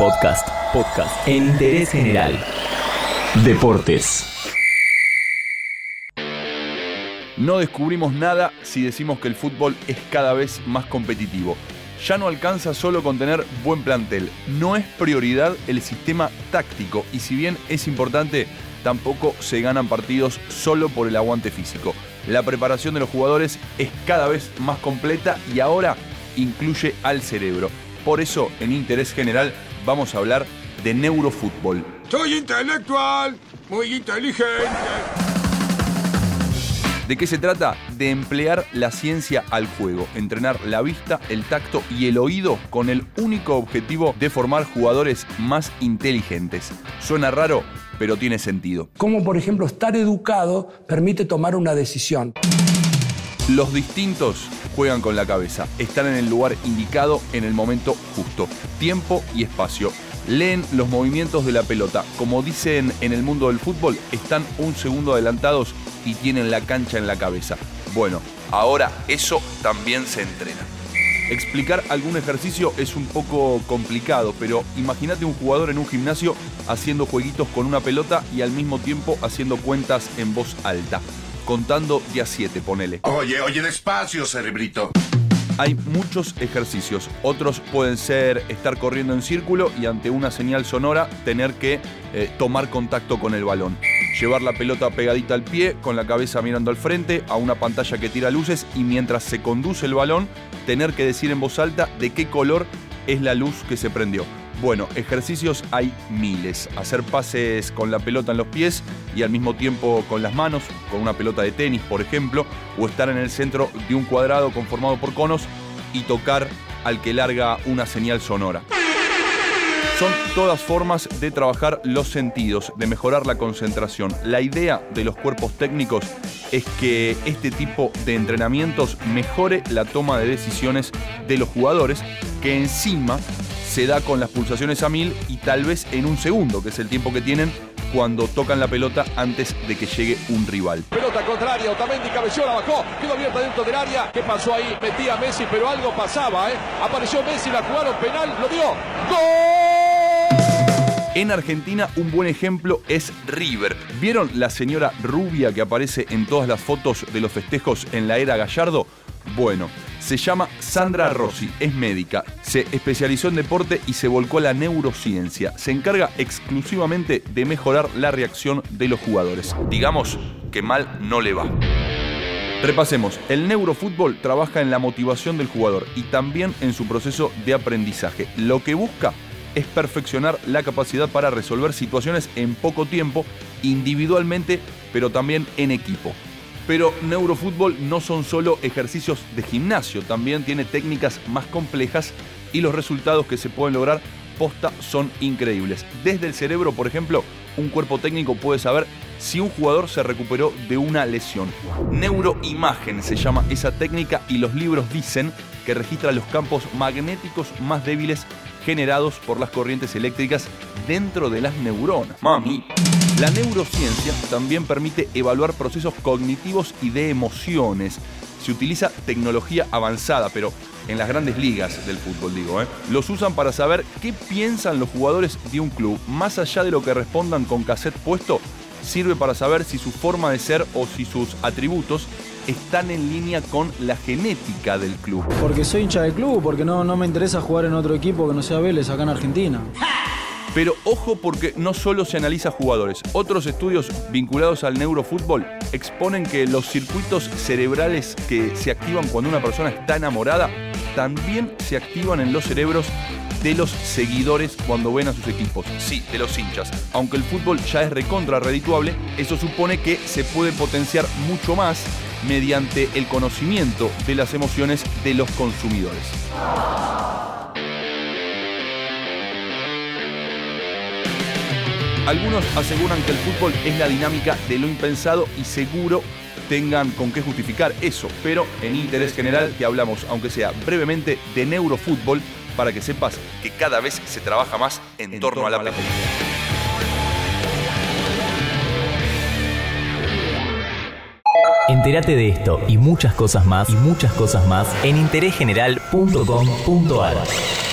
Podcast, podcast en interés general. Deportes. No descubrimos nada si decimos que el fútbol es cada vez más competitivo. Ya no alcanza solo con tener buen plantel, no es prioridad el sistema táctico y si bien es importante, tampoco se ganan partidos solo por el aguante físico. La preparación de los jugadores es cada vez más completa y ahora incluye al cerebro. Por eso, en Interés General, vamos a hablar de neurofútbol. Soy intelectual, muy inteligente. ¿De qué se trata? De emplear la ciencia al juego, entrenar la vista, el tacto y el oído con el único objetivo de formar jugadores más inteligentes. Suena raro, pero tiene sentido. Como por ejemplo estar educado permite tomar una decisión. Los distintos juegan con la cabeza, están en el lugar indicado en el momento justo, tiempo y espacio. Leen los movimientos de la pelota. Como dicen en el mundo del fútbol, están un segundo adelantados y tienen la cancha en la cabeza. Bueno, ahora eso también se entrena. Explicar algún ejercicio es un poco complicado, pero imagínate un jugador en un gimnasio haciendo jueguitos con una pelota y al mismo tiempo haciendo cuentas en voz alta. Contando día 7, ponele. Oye, oye, despacio, cerebrito. Hay muchos ejercicios. Otros pueden ser estar corriendo en círculo y ante una señal sonora tener que eh, tomar contacto con el balón. Llevar la pelota pegadita al pie, con la cabeza mirando al frente, a una pantalla que tira luces y mientras se conduce el balón, tener que decir en voz alta de qué color es la luz que se prendió. Bueno, ejercicios hay miles. Hacer pases con la pelota en los pies y al mismo tiempo con las manos, con una pelota de tenis, por ejemplo, o estar en el centro de un cuadrado conformado por conos y tocar al que larga una señal sonora. Son todas formas de trabajar los sentidos, de mejorar la concentración. La idea de los cuerpos técnicos es que este tipo de entrenamientos mejore la toma de decisiones de los jugadores, que encima se da con las pulsaciones a mil y tal vez en un segundo, que es el tiempo que tienen cuando tocan la pelota antes de que llegue un rival. Pelota contraria, Otamendi cabeció, la bajó, quedó abierta dentro del área. ¿Qué pasó ahí? Metía Messi, pero algo pasaba, ¿eh? Apareció Messi, la jugaron penal, lo dio. ¡Gol! En Argentina un buen ejemplo es River. ¿Vieron la señora rubia que aparece en todas las fotos de los festejos en la era Gallardo? Bueno, se llama Sandra Rossi, es médica, se especializó en deporte y se volcó a la neurociencia. Se encarga exclusivamente de mejorar la reacción de los jugadores. Digamos que mal no le va. Repasemos, el neurofútbol trabaja en la motivación del jugador y también en su proceso de aprendizaje. Lo que busca es perfeccionar la capacidad para resolver situaciones en poco tiempo, individualmente, pero también en equipo. Pero neurofútbol no son solo ejercicios de gimnasio, también tiene técnicas más complejas y los resultados que se pueden lograr posta son increíbles. Desde el cerebro, por ejemplo, un cuerpo técnico puede saber si un jugador se recuperó de una lesión. Neuroimagen se llama esa técnica y los libros dicen que registra los campos magnéticos más débiles generados por las corrientes eléctricas dentro de las neuronas. Mami. La neurociencia también permite evaluar procesos cognitivos y de emociones. Se utiliza tecnología avanzada, pero en las grandes ligas del fútbol, digo, ¿eh? los usan para saber qué piensan los jugadores de un club. Más allá de lo que respondan con cassette puesto, sirve para saber si su forma de ser o si sus atributos están en línea con la genética del club. Porque soy hincha del club, porque no, no me interesa jugar en otro equipo que no sea Vélez acá en Argentina. Pero ojo porque no solo se analiza jugadores, otros estudios vinculados al neurofútbol exponen que los circuitos cerebrales que se activan cuando una persona está enamorada también se activan en los cerebros de los seguidores cuando ven a sus equipos. Sí, de los hinchas. Aunque el fútbol ya es recontra redituable, eso supone que se puede potenciar mucho más mediante el conocimiento de las emociones de los consumidores. Algunos aseguran que el fútbol es la dinámica de lo impensado y seguro tengan con qué justificar eso, pero en interés general que hablamos, aunque sea brevemente, de neurofútbol para que sepas que cada vez se trabaja más en, torno, a la pelota. Entérate de esto y muchas cosas más y muchas cosas más en interésgeneral.com.ar.